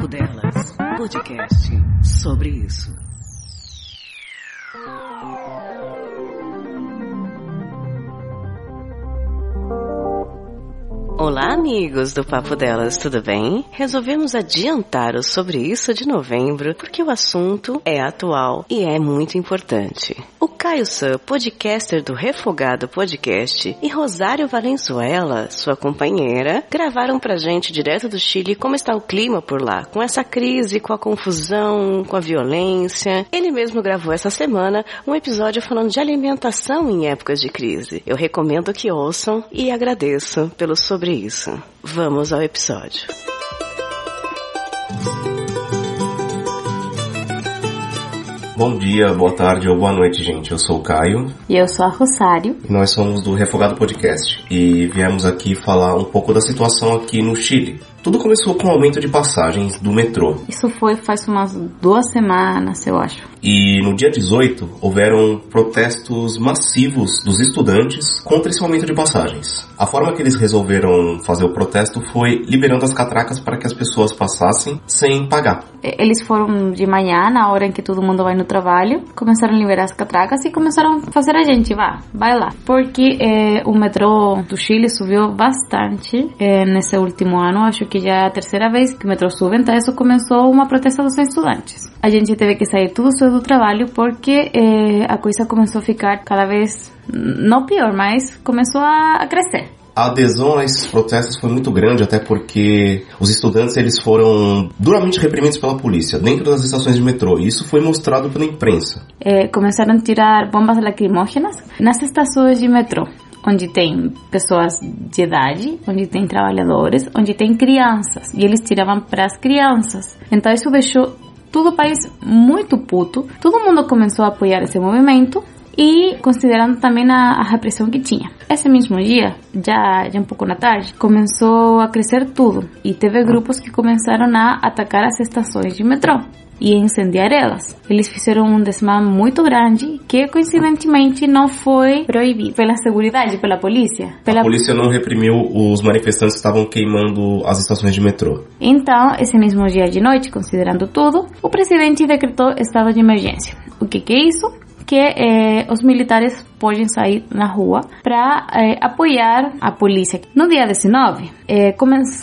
Papo Delas, podcast sobre isso. Olá, amigos do Papo Delas, tudo bem? Resolvemos adiantar o sobre isso de novembro porque o assunto é atual e é muito importante. O Caio Sam, podcaster do Refogado Podcast, e Rosário Valenzuela, sua companheira, gravaram pra gente direto do Chile como está o clima por lá, com essa crise, com a confusão, com a violência. Ele mesmo gravou essa semana um episódio falando de alimentação em épocas de crise. Eu recomendo que ouçam e agradeço pelo sobre isso. Vamos ao episódio. Bom dia, boa tarde ou boa noite, gente. Eu sou o Caio. E eu sou a Rosário. E nós somos do Refogado Podcast. E viemos aqui falar um pouco da situação aqui no Chile. Tudo começou com o aumento de passagens do metrô. Isso foi faz umas duas semanas, eu acho. E no dia 18 houveram protestos massivos dos estudantes contra esse aumento de passagens. A forma que eles resolveram fazer o protesto foi liberando as catracas para que as pessoas passassem sem pagar. Eles foram de manhã, na hora em que todo mundo vai no trabalho, começaram a liberar as catracas e começaram a fazer a gente, vá, vai lá. Porque eh, o metrô do Chile subiu bastante eh, nesse último ano, acho que já é a terceira vez que o metrô sube, então isso começou uma protesta dos estudantes. A gente teve que sair tudo do trabalho porque eh, a coisa começou a ficar cada vez, não pior, mas começou a, crescer. A adesão a esses protestos foi muito grande, até porque os estudantes eles foram duramente reprimidos pela polícia dentro das estações de metrô. E isso foi mostrado pela imprensa. Eh, começaram a tirar bombas lacrimógenas nas estações de metrô onde tem pessoas de idade, onde tem trabalhadores, onde tem crianças, e eles tiravam para as crianças. Então isso deixou todo o país muito puto. Todo mundo começou a apoiar esse movimento e considerando também a, a, repressão que tinha. Esse mesmo dia, já, já um pouco na tarde, começou a crescer tudo e teve grupos que começaram a atacar as estações de metrô e incendiar elas. Eles fizeram um desmame muito grande que coincidentemente não foi proibido pela segurança, pela polícia. Pela... A polícia não reprimiu os manifestantes que estavam queimando as estações de metrô. Então, esse mesmo dia de noite, considerando tudo, o presidente decretou estado de emergência. O que, que é isso? Que eh, os militares podem sair na rua para eh, apoiar a polícia. No dia 19, eh,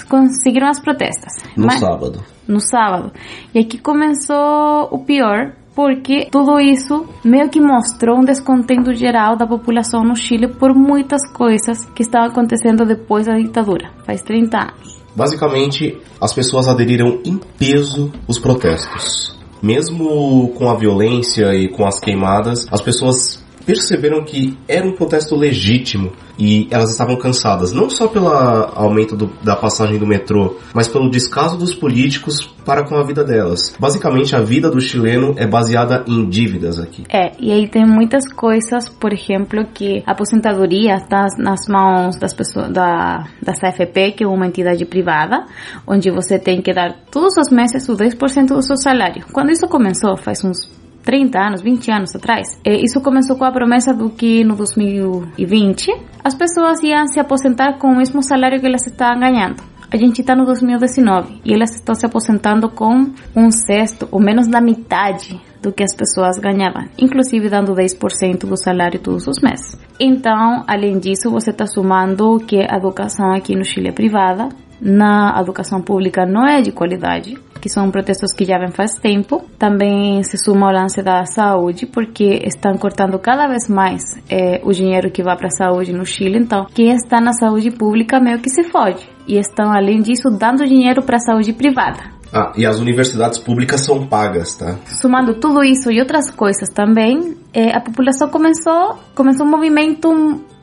conseguiram as protestas. No Mas, sábado. No sábado. E aqui começou o pior, porque tudo isso meio que mostrou um descontento geral da população no Chile por muitas coisas que estavam acontecendo depois da ditadura, faz 30 anos. Basicamente, as pessoas aderiram em peso os protestos. Mesmo com a violência e com as queimadas, as pessoas perceberam que era um protesto legítimo e elas estavam cansadas, não só pelo aumento do, da passagem do metrô, mas pelo descaso dos políticos para com a vida delas. Basicamente, a vida do chileno é baseada em dívidas aqui. É, e aí tem muitas coisas, por exemplo, que a aposentadoria está nas mãos das pessoas da, CFP, que é uma entidade privada, onde você tem que dar todos os meses o 10% do seu salário. Quando isso começou, faz uns 30 anos, 20 anos atrás. E isso começou com a promessa do que no 2020 as pessoas iam se aposentar com o mesmo salário que elas estavam ganhando. A gente está no 2019 e elas estão se aposentando com um sexto ou menos da metade do que as pessoas ganhavam, inclusive dando 10% do salário todos os meses. Então, além disso, você está somando que a educação aqui no Chile é privada, na educação pública não é de qualidade, que são protestos que já vem faz tempo. Também se suma o lance da saúde, porque estão cortando cada vez mais é, o dinheiro que vai para a saúde no Chile. Então, quem está na saúde pública meio que se fode. E estão, além disso, dando dinheiro para a saúde privada. Ah, e as universidades públicas são pagas, tá? Somando tudo isso e outras coisas também, é, a população começou, começou um movimento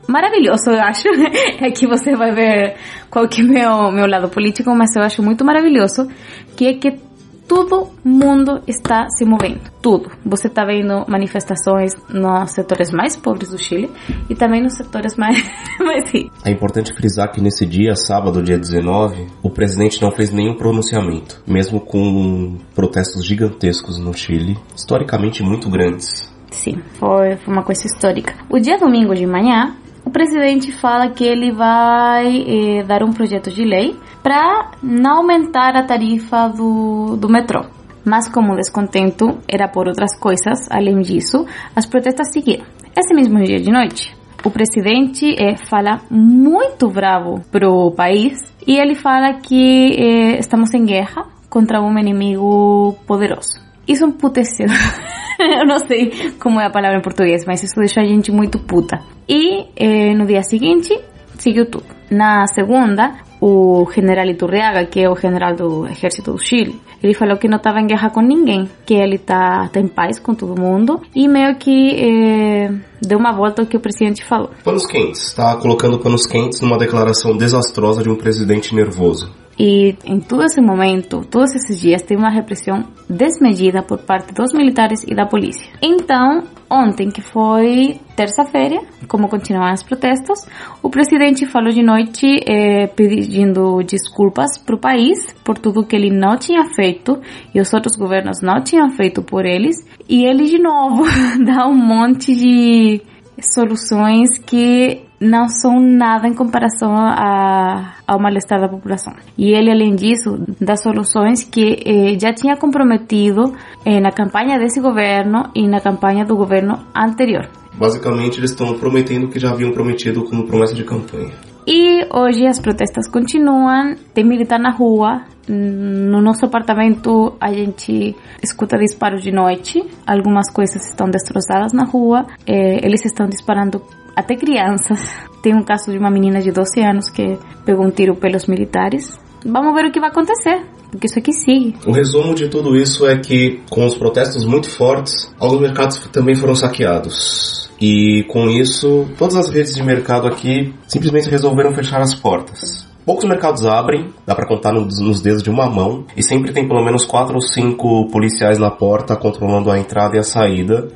maravilhoso, eu acho. Aqui você vai ver qual que é meu, meu lado político, mas eu acho muito maravilhoso, que é que todo mundo está se movendo, tudo. Você está vendo manifestações nos setores mais pobres do Chile e também nos setores mais, mais ricos. É importante frisar que nesse dia, sábado, dia 19, o presidente não fez nenhum pronunciamento, mesmo com protestos gigantescos no Chile, historicamente muito grandes. Sim, foi, foi uma coisa histórica. O dia domingo de manhã, o presidente fala que ele vai eh, dar um projeto de lei para não aumentar a tarifa do, do metrô. Mas como o descontento era por outras coisas, além disso, as protestas seguiram. Esse mesmo dia de noite, o presidente é, fala muito bravo pro país e ele fala que é, estamos em guerra contra um inimigo poderoso. Isso emputeceu. Eu não sei como é a palavra em português, mas isso deixou a gente muito puta. E é, no dia seguinte, seguiu tudo. Na segunda, o general Iturriaga, que é o general do exército do Chile, ele falou que não estava em guerra com ninguém, que ele está tá em paz com todo mundo e meio que é, deu uma volta ao que o presidente falou. Panos quentes, está colocando panos quentes numa declaração desastrosa de um presidente nervoso. E em todo esse momento, todos esses dias, teve uma repressão desmedida por parte dos militares e da polícia. Então, ontem, que foi terça-feira, como continuaram os protestos, o presidente falou de noite eh, pedindo desculpas para o país por tudo que ele não tinha feito e os outros governos não tinham feito por eles. E ele, de novo, dá um monte de soluções que não são nada em comparação a, ao mal-estar da população. E ele, além disso, dá soluções que eh, já tinha comprometido eh, na campanha desse governo e na campanha do governo anterior. Basicamente, eles estão prometendo o que já haviam prometido como promessa de campanha. E hoje as protestas continuam, tem militar na rua. No nosso apartamento a gente escuta disparos de noite, algumas coisas estão destroçadas na rua, eh, eles estão disparando até crianças. Tem um caso de uma menina de 12 anos que pegou um tiro pelos militares. Vamos ver o que vai acontecer, porque isso aqui sigue. O resumo de tudo isso é que, com os protestos muito fortes, alguns mercados também foram saqueados. E com isso, todas as redes de mercado aqui simplesmente resolveram fechar as portas. Poucos mercados abrem, dá para contar nos dedos de uma mão, e sempre tem pelo menos quatro ou cinco policiais na porta controlando a entrada e a saída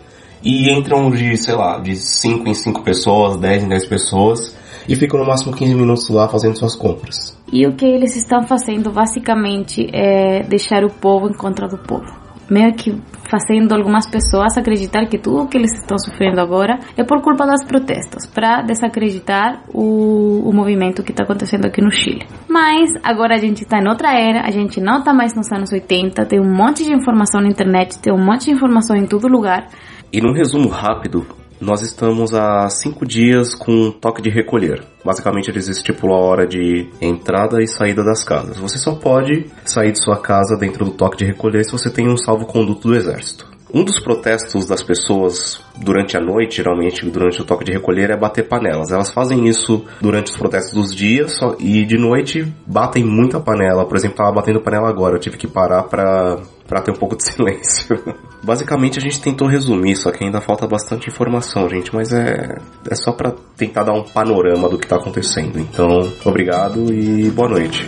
e entram de, sei lá, de 5 em 5 pessoas, 10 em 10 pessoas e ficam no máximo 15 minutos lá fazendo suas compras. E o que eles estão fazendo basicamente é deixar o povo em contra do povo. Meio que fazendo algumas pessoas acreditar que tudo que eles estão sofrendo agora é por culpa das protestos, para desacreditar o, o movimento que está acontecendo aqui no Chile. Mas agora a gente está em outra era, a gente não está mais nos anos 80, tem um monte de informação na internet, tem um monte de informação em todo lugar. E num resumo rápido, nós estamos há cinco dias com toque de recolher. Basicamente, eles estipulam a hora de entrada e saída das casas. Você só pode sair de sua casa dentro do toque de recolher se você tem um salvo-conduto do exército. Um dos protestos das pessoas durante a noite, geralmente durante o toque de recolher, é bater panelas. Elas fazem isso durante os protestos dos dias e de noite batem muita panela. Por exemplo, tava batendo panela agora, eu tive que parar pra ter um pouco de silêncio. Basicamente a gente tentou resumir, só que ainda falta bastante informação, gente, mas é, é só para tentar dar um panorama do que tá acontecendo. Então, obrigado e boa noite.